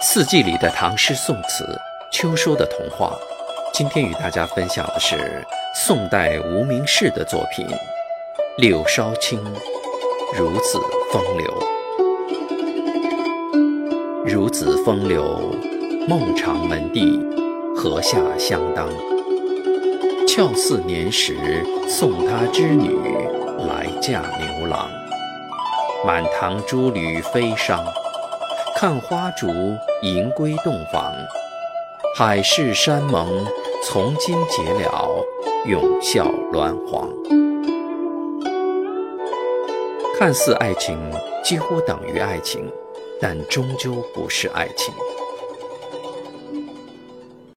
四季里的唐诗宋词，秋收的童话。今天与大家分享的是宋代无名氏的作品《柳梢青·孺子风流》。孺子风流，孟尝门第，河下相当。俏似年时送他织女，来嫁牛郎。满堂珠履飞觞。看花烛迎归洞房，海誓山盟从今结了，永效鸾凰。看似爱情几乎等于爱情，但终究不是爱情。